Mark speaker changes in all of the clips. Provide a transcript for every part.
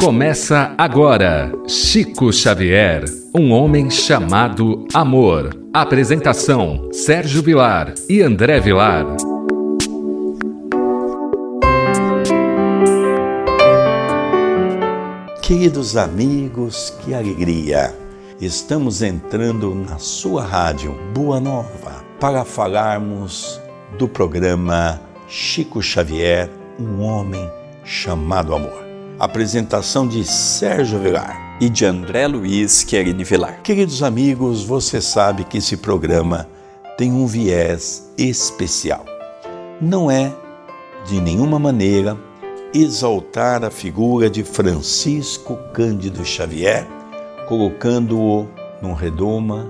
Speaker 1: Começa agora Chico Xavier, um homem chamado amor. Apresentação: Sérgio Vilar e André Vilar.
Speaker 2: Queridos amigos, que alegria! Estamos entrando na sua rádio Boa Nova para falarmos do programa Chico Xavier, um homem chamado amor. Apresentação de Sérgio Vilar
Speaker 3: e de André Luiz Querini Vilar.
Speaker 2: Queridos amigos, você sabe que esse programa tem um viés especial. Não é, de nenhuma maneira, exaltar a figura de Francisco Cândido Xavier, colocando-o num redoma,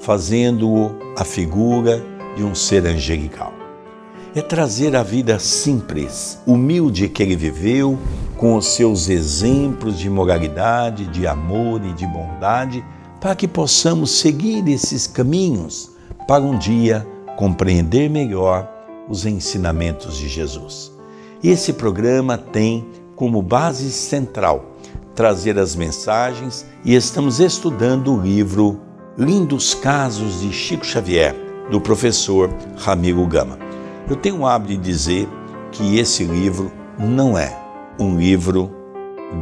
Speaker 2: fazendo-o a figura de um ser angelical é trazer a vida simples, humilde que ele viveu, com os seus exemplos de moralidade, de amor e de bondade, para que possamos seguir esses caminhos para um dia compreender melhor os ensinamentos de Jesus. Esse programa tem como base central trazer as mensagens e estamos estudando o livro Lindos Casos de Chico Xavier, do professor Ramiro Gama. Eu tenho o hábito de dizer que esse livro não é um livro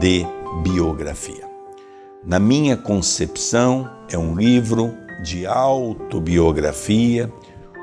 Speaker 2: de biografia. Na minha concepção, é um livro de autobiografia.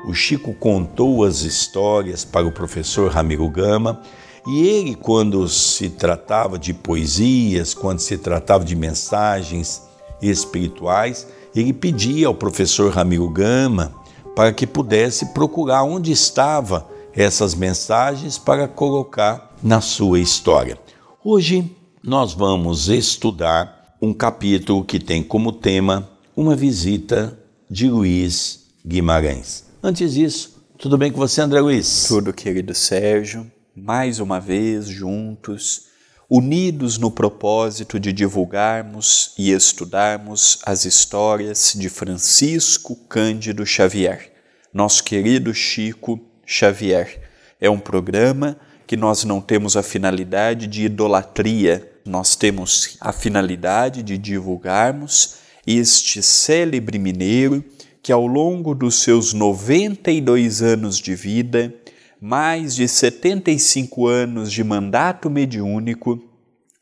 Speaker 2: O Chico contou as histórias para o professor Ramiro Gama e ele, quando se tratava de poesias, quando se tratava de mensagens espirituais, ele pedia ao professor Ramiro Gama para que pudesse procurar onde estavam essas mensagens para colocar na sua história. Hoje nós vamos estudar um capítulo que tem como tema uma visita de Luiz Guimarães. Antes disso, tudo bem com você, André Luiz?
Speaker 3: Tudo, querido Sérgio. Mais uma vez juntos unidos no propósito de divulgarmos e estudarmos as histórias de Francisco Cândido Xavier, nosso querido Chico Xavier. É um programa que nós não temos a finalidade de idolatria, nós temos a finalidade de divulgarmos este célebre mineiro que, ao longo dos seus 92 anos de vida, mais de 75 anos de mandato mediúnico,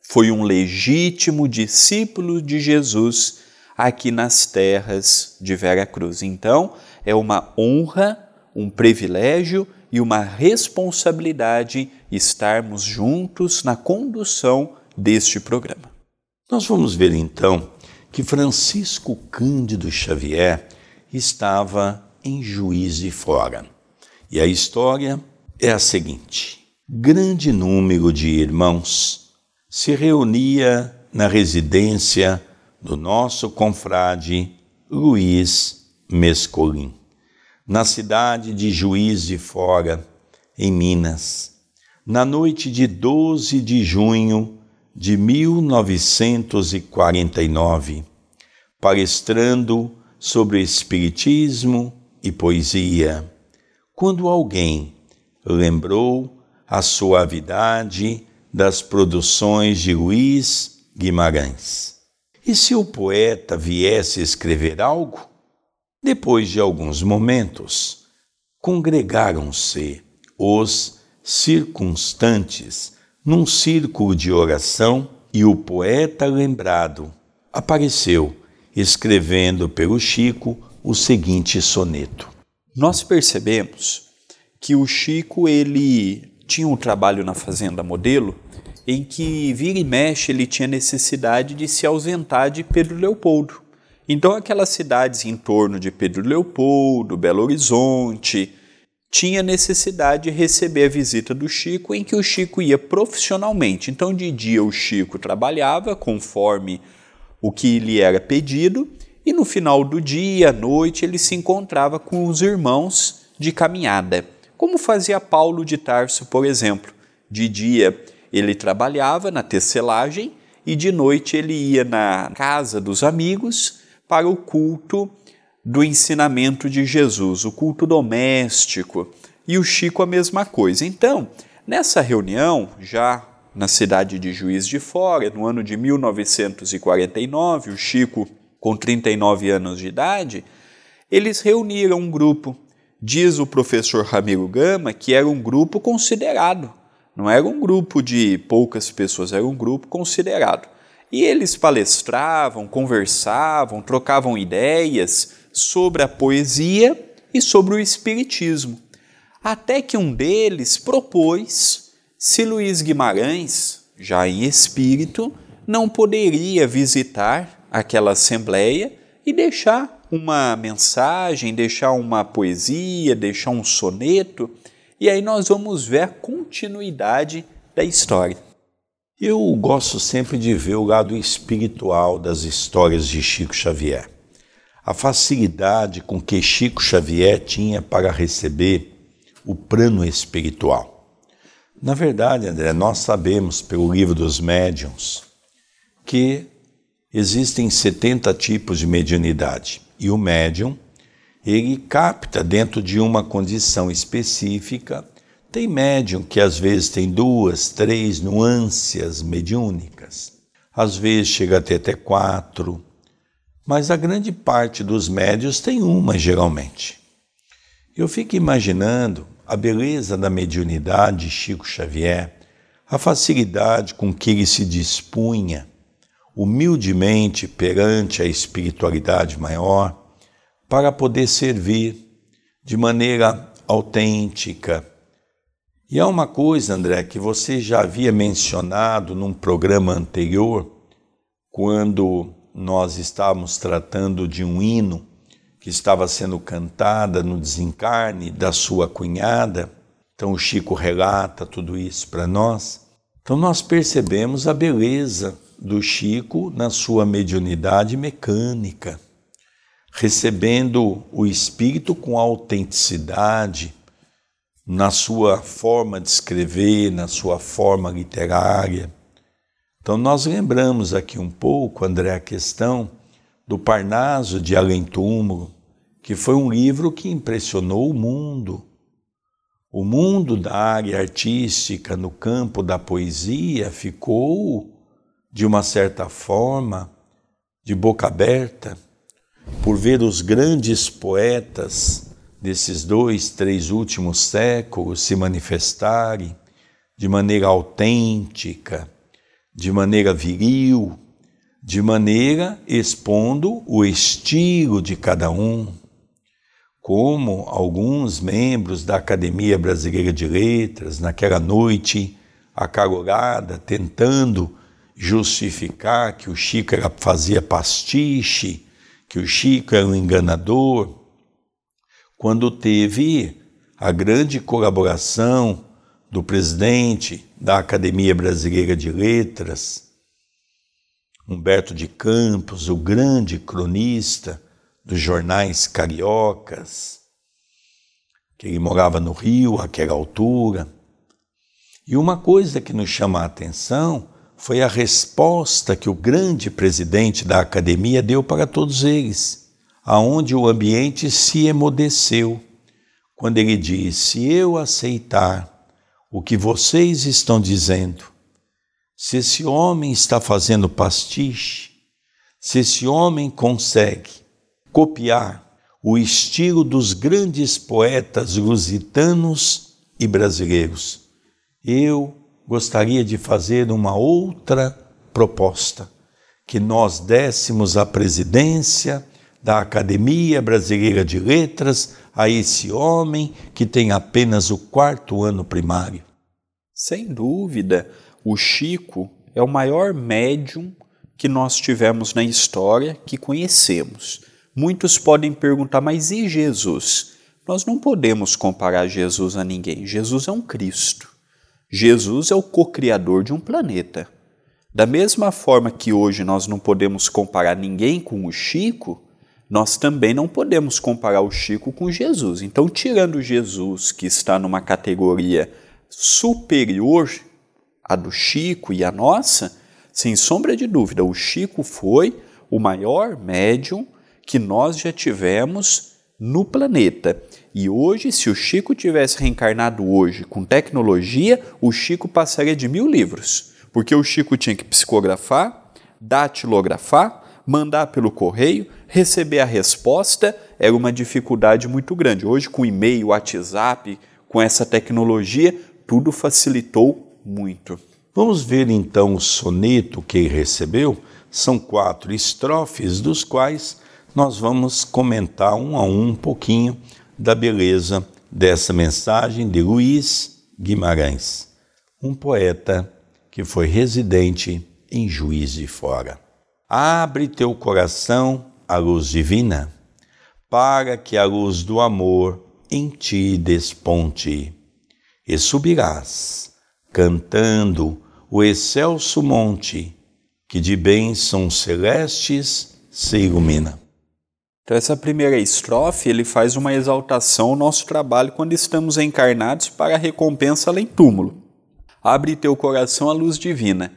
Speaker 3: foi um legítimo discípulo de Jesus aqui nas terras de Vera Cruz. Então, é uma honra, um privilégio e uma responsabilidade estarmos juntos na condução deste programa.
Speaker 2: Nós vamos ver então que Francisco Cândido Xavier estava em Juiz de Fora. E a história é a seguinte: grande número de irmãos se reunia na residência do nosso confrade Luiz Mescolim, na cidade de Juiz de Fora, em Minas, na noite de 12 de junho de 1949, palestrando sobre Espiritismo e poesia, quando alguém lembrou a suavidade das produções de Luiz Guimarães. E se o poeta viesse escrever algo? Depois de alguns momentos, congregaram-se os circunstantes num círculo de oração e o poeta lembrado apareceu escrevendo pelo Chico o seguinte soneto.
Speaker 3: Nós percebemos que o Chico ele tinha um trabalho na fazenda modelo em que vira e mexe ele tinha necessidade de se ausentar de Pedro Leopoldo. Então aquelas cidades em torno de Pedro Leopoldo, Belo Horizonte, tinha necessidade de receber a visita do Chico, em que o Chico ia profissionalmente. Então de dia o Chico trabalhava conforme o que lhe era pedido, e no final do dia, à noite, ele se encontrava com os irmãos de caminhada como fazia Paulo de Tarso, por exemplo. De dia ele trabalhava na tecelagem e de noite ele ia na casa dos amigos para o culto do ensinamento de Jesus, o culto doméstico. E o Chico a mesma coisa. Então, nessa reunião, já na cidade de Juiz de Fora, no ano de 1949, o Chico com 39 anos de idade, eles reuniram um grupo. Diz o professor Ramiro Gama que era um grupo considerado. Não era um grupo de poucas pessoas, era um grupo considerado. E eles palestravam, conversavam, trocavam ideias sobre a poesia e sobre o espiritismo. Até que um deles propôs se Luiz Guimarães, já em espírito, não poderia visitar aquela assembleia e deixar uma mensagem, deixar uma poesia, deixar um soneto, e aí nós vamos ver a continuidade da história.
Speaker 2: Eu gosto sempre de ver o lado espiritual das histórias de Chico Xavier. A facilidade com que Chico Xavier tinha para receber o plano espiritual. Na verdade, André, nós sabemos pelo livro dos médiuns que existem 70 tipos de mediunidade e o médium ele capta dentro de uma condição específica. Tem médium que às vezes tem duas, três nuances mediúnicas, às vezes chega até até quatro, mas a grande parte dos médios tem uma geralmente. Eu fico imaginando a beleza da mediunidade de Chico Xavier, a facilidade com que ele se dispunha humildemente perante a espiritualidade maior para poder servir de maneira autêntica. E há uma coisa, André, que você já havia mencionado num programa anterior, quando nós estávamos tratando de um hino que estava sendo cantada no desencarne da sua cunhada. Então o Chico relata tudo isso para nós. Então nós percebemos a beleza do Chico na sua mediunidade mecânica, recebendo o espírito com autenticidade na sua forma de escrever, na sua forma literária. Então nós lembramos aqui um pouco, André, a questão do Parnaso de Além Túmulo, que foi um livro que impressionou o mundo. O mundo da área artística no campo da poesia ficou de uma certa forma, de boca aberta, por ver os grandes poetas desses dois, três últimos séculos se manifestarem de maneira autêntica, de maneira viril, de maneira expondo o estilo de cada um, como alguns membros da Academia Brasileira de Letras, naquela noite acalorada, tentando justificar que o Chico era, fazia pastiche, que o Chico era um enganador, quando teve a grande colaboração do presidente da Academia Brasileira de Letras, Humberto de Campos, o grande cronista dos jornais cariocas, que ele morava no Rio, àquela altura. E uma coisa que nos chama a atenção foi a resposta que o grande presidente da academia deu para todos eles, aonde o ambiente se emudeceu, quando ele disse: Se eu aceitar o que vocês estão dizendo, se esse homem está fazendo pastiche, se esse homem consegue copiar o estilo dos grandes poetas lusitanos e brasileiros, eu gostaria de fazer uma outra proposta: que nós dessemos a presidência da Academia Brasileira de Letras a esse homem que tem apenas o quarto ano primário.
Speaker 3: Sem dúvida, o Chico é o maior médium que nós tivemos na história, que conhecemos. Muitos podem perguntar, mas e Jesus? Nós não podemos comparar Jesus a ninguém. Jesus é um Cristo. Jesus é o co-criador de um planeta. Da mesma forma que hoje nós não podemos comparar ninguém com o Chico, nós também não podemos comparar o Chico com Jesus. Então, tirando Jesus, que está numa categoria superior à do Chico e à nossa, sem sombra de dúvida, o Chico foi o maior médium que nós já tivemos no planeta. E hoje, se o Chico tivesse reencarnado hoje com tecnologia, o Chico passaria de mil livros. Porque o Chico tinha que psicografar, datilografar, mandar pelo correio, receber a resposta, era uma dificuldade muito grande. Hoje, com e-mail, WhatsApp, com essa tecnologia, tudo facilitou muito.
Speaker 2: Vamos ver então o soneto que ele recebeu. São quatro estrofes, dos quais nós vamos comentar um a um um pouquinho da beleza dessa mensagem de Luiz Guimarães, um poeta que foi residente em Juiz de Fora. Abre teu coração à luz divina, para que a luz do amor em ti desponte, e subirás, cantando o excelso monte, que de bênçãos celestes se ilumina.
Speaker 3: Então, essa primeira estrofe ele faz uma exaltação ao nosso trabalho quando estamos encarnados para a recompensa além túmulo. Abre teu coração à luz divina.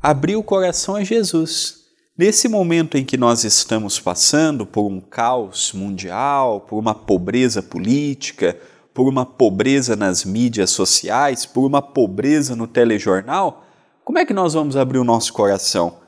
Speaker 3: Abrir o coração a Jesus. Nesse momento em que nós estamos passando por um caos mundial, por uma pobreza política, por uma pobreza nas mídias sociais, por uma pobreza no telejornal, como é que nós vamos abrir o nosso coração?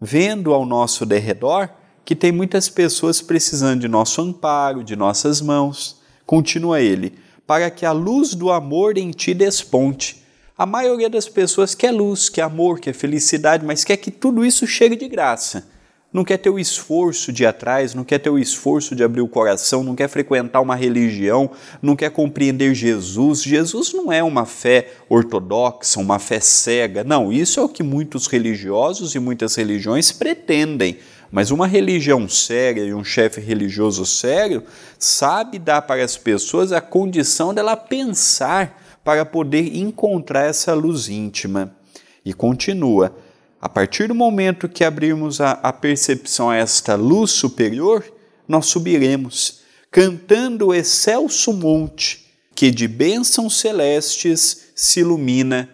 Speaker 3: Vendo ao nosso derredor que tem muitas pessoas precisando de nosso amparo, de nossas mãos. Continua ele, para que a luz do amor em ti desponte. A maioria das pessoas quer luz, quer amor, quer felicidade, mas quer que tudo isso chegue de graça. Não quer ter o esforço de ir atrás, não quer ter o esforço de abrir o coração, não quer frequentar uma religião, não quer compreender Jesus. Jesus não é uma fé ortodoxa, uma fé cega. Não, isso é o que muitos religiosos e muitas religiões pretendem mas uma religião séria e um chefe religioso sério sabe dar para as pessoas a condição dela pensar para poder encontrar essa luz íntima. E continua: a partir do momento que abrirmos a, a percepção a esta luz superior, nós subiremos, cantando o excelso monte que de bênçãos celestes se ilumina,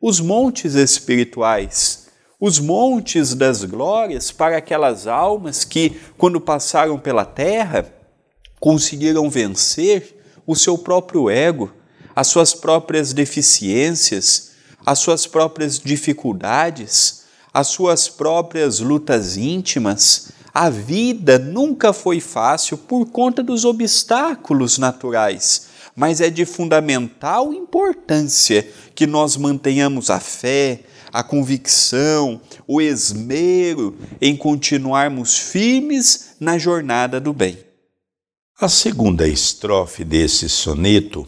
Speaker 3: os montes espirituais os montes das glórias para aquelas almas que, quando passaram pela terra, conseguiram vencer o seu próprio ego, as suas próprias deficiências, as suas próprias dificuldades, as suas próprias lutas íntimas. A vida nunca foi fácil por conta dos obstáculos naturais, mas é de fundamental importância que nós mantenhamos a fé, a convicção, o esmero em continuarmos firmes na jornada do bem.
Speaker 2: A segunda estrofe desse soneto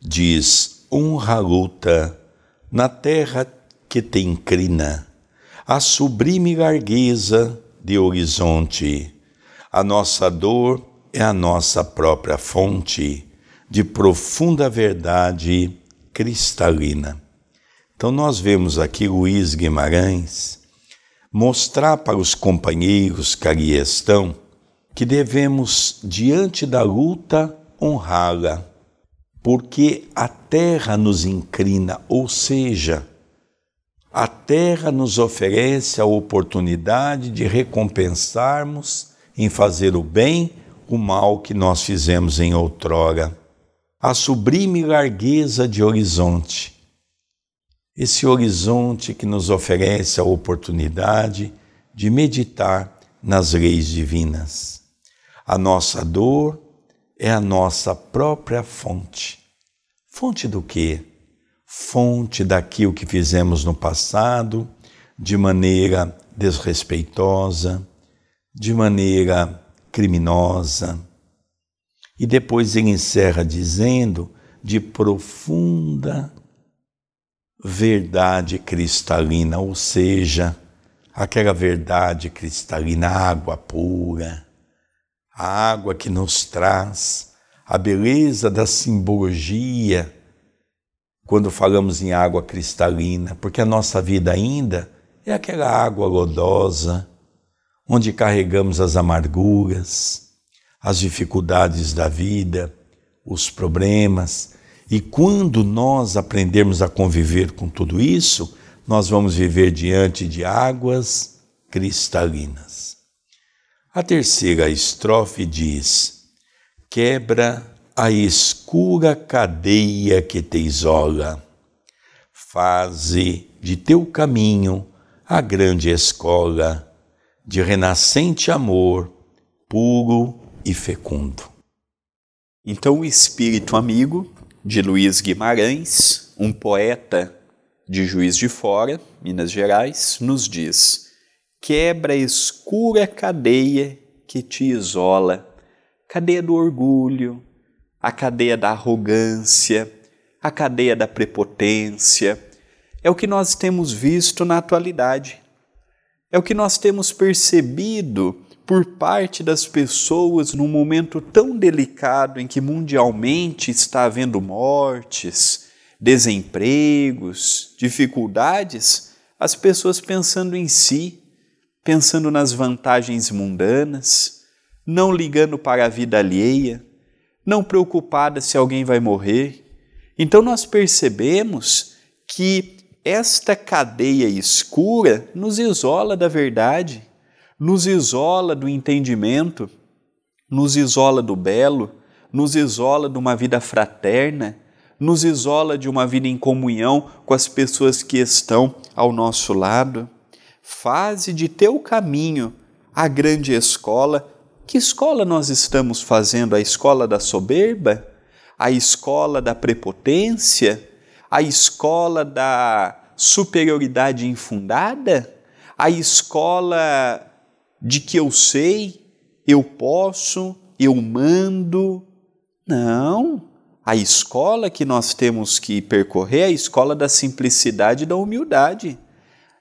Speaker 2: diz: Honra a luta na terra que te inclina, a sublime largueza de horizonte. A nossa dor é a nossa própria fonte de profunda verdade cristalina. Então, nós vemos aqui Luiz Guimarães mostrar para os companheiros que ali estão que devemos, diante da luta, honrá-la, porque a terra nos inclina, ou seja, a terra nos oferece a oportunidade de recompensarmos em fazer o bem o mal que nós fizemos em outrora. A sublime largueza de horizonte esse horizonte que nos oferece a oportunidade de meditar nas leis divinas. A nossa dor é a nossa própria fonte. Fonte do quê? Fonte daquilo que fizemos no passado de maneira desrespeitosa, de maneira criminosa. E depois ele encerra dizendo de profunda verdade cristalina, ou seja, aquela verdade cristalina, água pura, a água que nos traz a beleza da simbologia quando falamos em água cristalina, porque a nossa vida ainda é aquela água lodosa, onde carregamos as amarguras, as dificuldades da vida, os problemas, e quando nós aprendermos a conviver com tudo isso, nós vamos viver diante de águas cristalinas. A terceira estrofe diz: quebra a escura cadeia que te isola. Faze de teu caminho a grande escola de renascente amor, puro e fecundo.
Speaker 3: Então, o Espírito Amigo, de Luiz Guimarães, um poeta de Juiz de Fora, Minas Gerais, nos diz: quebra a escura cadeia que te isola, cadeia do orgulho, a cadeia da arrogância, a cadeia da prepotência. É o que nós temos visto na atualidade. É o que nós temos percebido por parte das pessoas num momento tão delicado em que mundialmente está havendo mortes, desempregos, dificuldades, as pessoas pensando em si, pensando nas vantagens mundanas, não ligando para a vida alheia, não preocupada se alguém vai morrer. Então nós percebemos que esta cadeia escura nos isola da verdade, nos isola do entendimento, nos isola do belo, nos isola de uma vida fraterna, nos isola de uma vida em comunhão com as pessoas que estão ao nosso lado. Faze de teu caminho a grande escola que escola nós estamos fazendo? A escola da soberba? A escola da prepotência? A escola da superioridade infundada? A escola de que eu sei, eu posso, eu mando? Não. A escola que nós temos que percorrer é a escola da simplicidade e da humildade.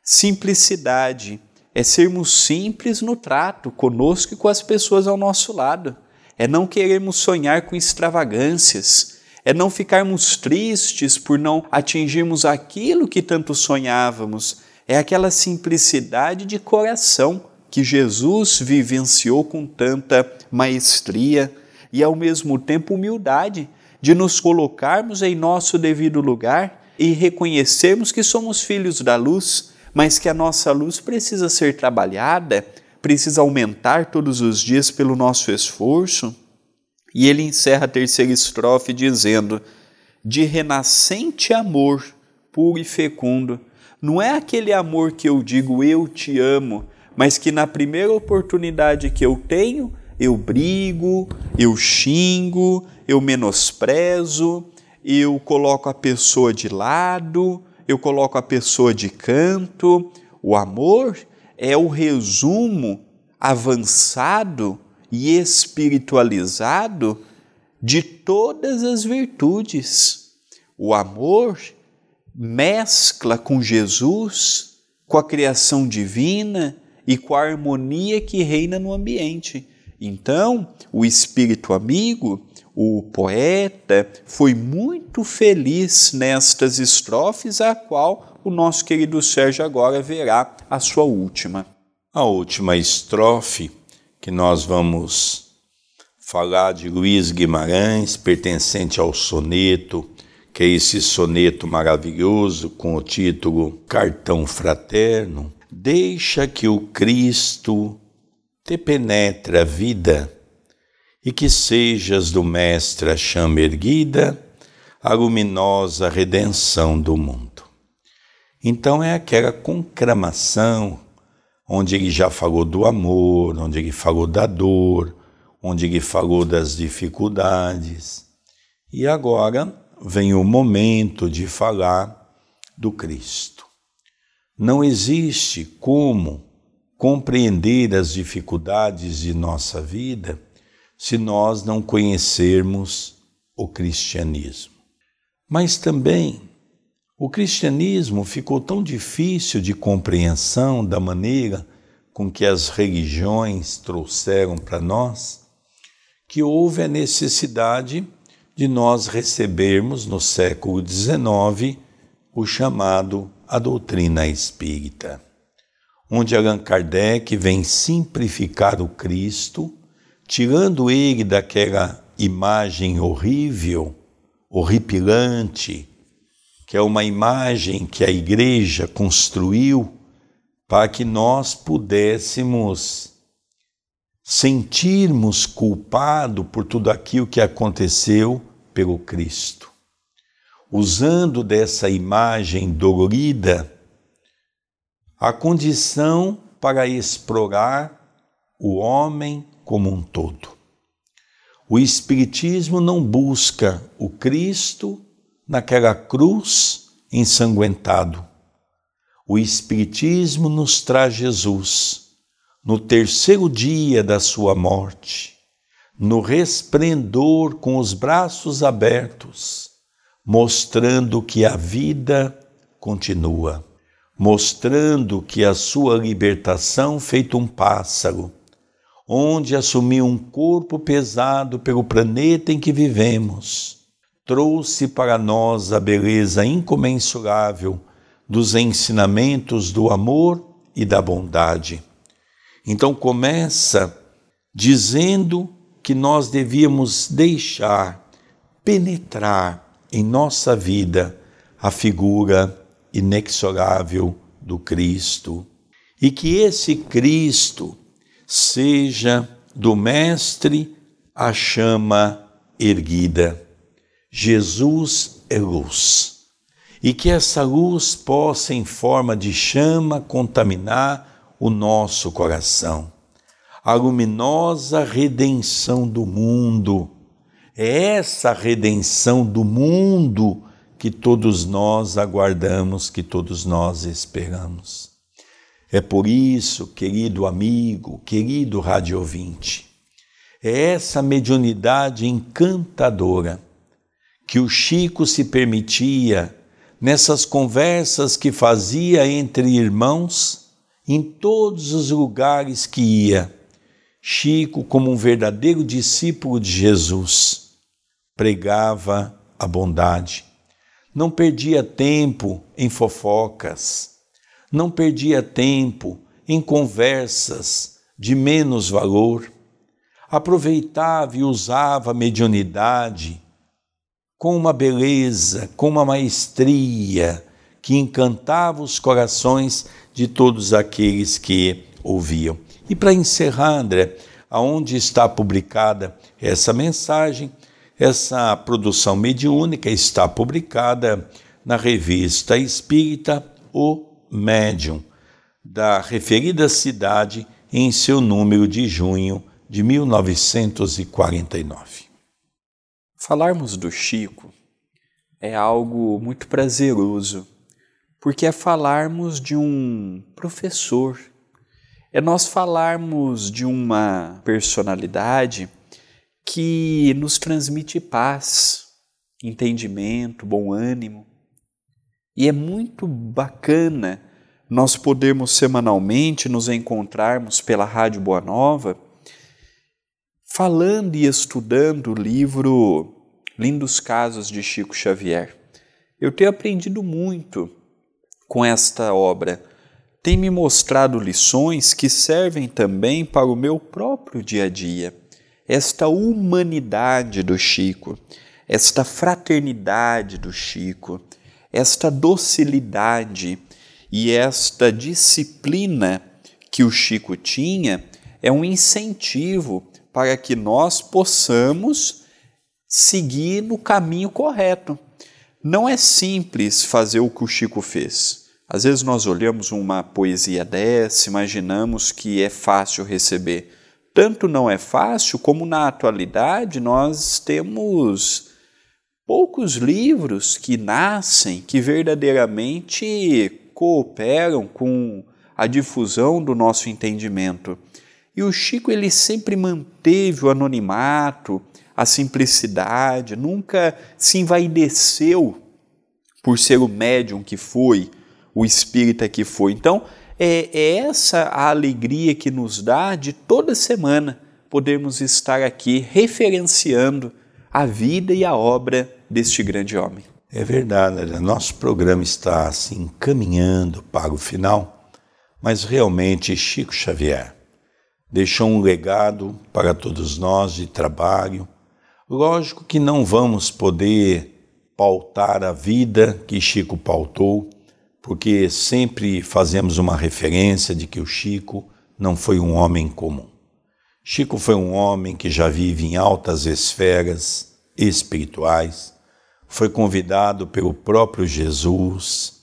Speaker 3: Simplicidade é sermos simples no trato conosco e com as pessoas ao nosso lado. É não queremos sonhar com extravagâncias. É não ficarmos tristes por não atingirmos aquilo que tanto sonhávamos. É aquela simplicidade de coração que Jesus vivenciou com tanta maestria e, ao mesmo tempo, humildade de nos colocarmos em nosso devido lugar e reconhecermos que somos filhos da luz mas que a nossa luz precisa ser trabalhada, precisa aumentar todos os dias pelo nosso esforço. E ele encerra a terceira estrofe dizendo: de renascente amor puro e fecundo. Não é aquele amor que eu digo eu te amo, mas que na primeira oportunidade que eu tenho, eu brigo, eu xingo, eu menosprezo, eu coloco a pessoa de lado, eu coloco a pessoa de canto. O amor é o resumo avançado e espiritualizado de todas as virtudes. O amor mescla com Jesus, com a criação divina e com a harmonia que reina no ambiente. Então, o espírito amigo o poeta foi muito feliz nestas estrofes, a qual o nosso querido Sérgio agora verá a sua última.
Speaker 2: A última estrofe que nós vamos falar de Luiz Guimarães, pertencente ao soneto, que é esse soneto maravilhoso com o título Cartão Fraterno. Deixa que o Cristo te penetre a vida e que sejas do Mestre a chama erguida, a luminosa redenção do mundo. Então é aquela conclamação onde ele já falou do amor, onde ele falou da dor, onde ele falou das dificuldades. E agora vem o momento de falar do Cristo. Não existe como compreender as dificuldades de nossa vida se nós não conhecermos o cristianismo. Mas também o cristianismo ficou tão difícil de compreensão da maneira com que as religiões trouxeram para nós, que houve a necessidade de nós recebermos no século XIX o chamado a doutrina espírita, onde Allan Kardec vem simplificar o Cristo tirando ele daquela imagem horrível, horripilante, que é uma imagem que a igreja construiu para que nós pudéssemos sentirmos culpado por tudo aquilo que aconteceu pelo Cristo. Usando dessa imagem dolorida, a condição para explorar o homem como um todo. O Espiritismo não busca o Cristo naquela cruz ensanguentado. O Espiritismo nos traz Jesus no terceiro dia da sua morte, no resplendor com os braços abertos, mostrando que a vida continua, mostrando que a sua libertação feito um pássaro, onde assumiu um corpo pesado pelo planeta em que vivemos, trouxe para nós a beleza incomensurável dos ensinamentos do amor e da bondade. Então começa dizendo que nós devíamos deixar penetrar em nossa vida a figura inexorável do Cristo e que esse Cristo seja do Mestre a chama erguida. Jesus é luz. E que essa luz possa, em forma de chama, contaminar o nosso coração. A luminosa redenção do mundo. É essa redenção do mundo que todos nós aguardamos, que todos nós esperamos. É por isso, querido amigo, querido rádio ouvinte, é essa mediunidade encantadora que o Chico se permitia nessas conversas que fazia entre irmãos em todos os lugares que ia. Chico, como um verdadeiro discípulo de Jesus, pregava a bondade, não perdia tempo em fofocas não perdia tempo em conversas de menos valor, aproveitava e usava a mediunidade com uma beleza, com uma maestria que encantava os corações de todos aqueles que ouviam. E para encerrar, André, aonde está publicada essa mensagem, essa produção mediúnica está publicada na revista Espírita O médium da referida cidade em seu número de junho de 1949.
Speaker 3: Falarmos do Chico é algo muito prazeroso, porque é falarmos de um professor, é nós falarmos de uma personalidade que nos transmite paz, entendimento, bom ânimo. E é muito bacana nós podermos semanalmente nos encontrarmos pela Rádio Boa Nova, falando e estudando o livro Lindos Casos de Chico Xavier. Eu tenho aprendido muito com esta obra. Tem me mostrado lições que servem também para o meu próprio dia a dia. Esta humanidade do Chico, esta fraternidade do Chico, esta docilidade e esta disciplina que o Chico tinha é um incentivo para que nós possamos seguir no caminho correto. Não é simples fazer o que o Chico fez. Às vezes nós olhamos uma poesia dessa, imaginamos que é fácil receber. Tanto não é fácil, como na atualidade nós temos poucos livros que nascem que verdadeiramente cooperam com a difusão do nosso entendimento. E o Chico ele sempre manteve o anonimato, a simplicidade, nunca se envaideceu por ser o médium que foi, o espírita que foi. Então, é, é essa a alegria que nos dá de toda semana podermos estar aqui referenciando a vida e a obra deste grande homem.
Speaker 2: É verdade, nosso programa está se assim, encaminhando para o final, mas realmente Chico Xavier deixou um legado para todos nós de trabalho. Lógico que não vamos poder pautar a vida que Chico pautou, porque sempre fazemos uma referência de que o Chico não foi um homem comum. Chico foi um homem que já vive em altas esferas espirituais, foi convidado pelo próprio Jesus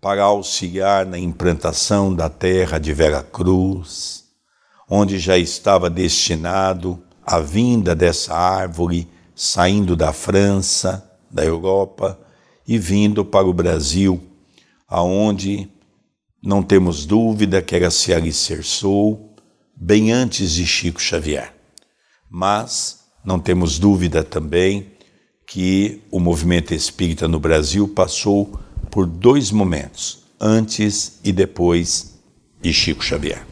Speaker 2: para auxiliar na implantação da terra de Vera Cruz, onde já estava destinado a vinda dessa árvore saindo da França, da Europa e vindo para o Brasil, aonde não temos dúvida que ela se alicerçou bem antes de Chico Xavier. Mas não temos dúvida também que o movimento espírita no Brasil passou por dois momentos, antes e depois de Chico Xavier.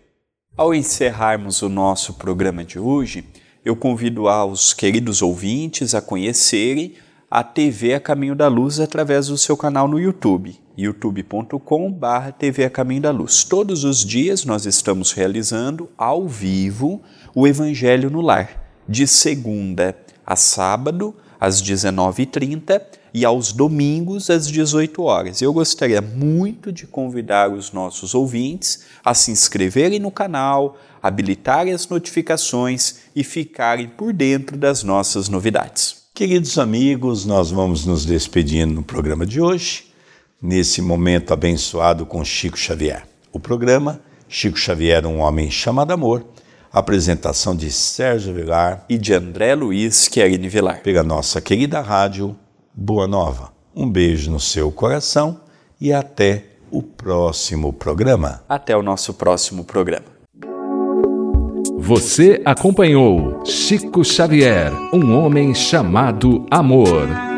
Speaker 3: Ao encerrarmos o nosso programa de hoje, eu convido aos queridos ouvintes a conhecerem a TV A Caminho da Luz através do seu canal no YouTube, youtube.com.br TV A Caminho da Luz. Todos os dias nós estamos realizando ao vivo o Evangelho no Lar, de segunda a sábado, às 19h30 e aos domingos às 18 horas. Eu gostaria muito de convidar os nossos ouvintes a se inscreverem no canal, habilitarem as notificações e ficarem por dentro das nossas novidades.
Speaker 2: Queridos amigos, nós vamos nos despedindo no programa de hoje, nesse momento abençoado com Chico Xavier. O programa Chico Xavier, um homem chamado amor, apresentação de Sérgio Vilar
Speaker 3: e de André Luiz Querini Vilar.
Speaker 2: Pela nossa querida rádio Boa Nova. Um beijo no seu coração e até o próximo programa.
Speaker 3: Até o nosso próximo programa.
Speaker 1: Você acompanhou Chico Xavier, um homem chamado Amor.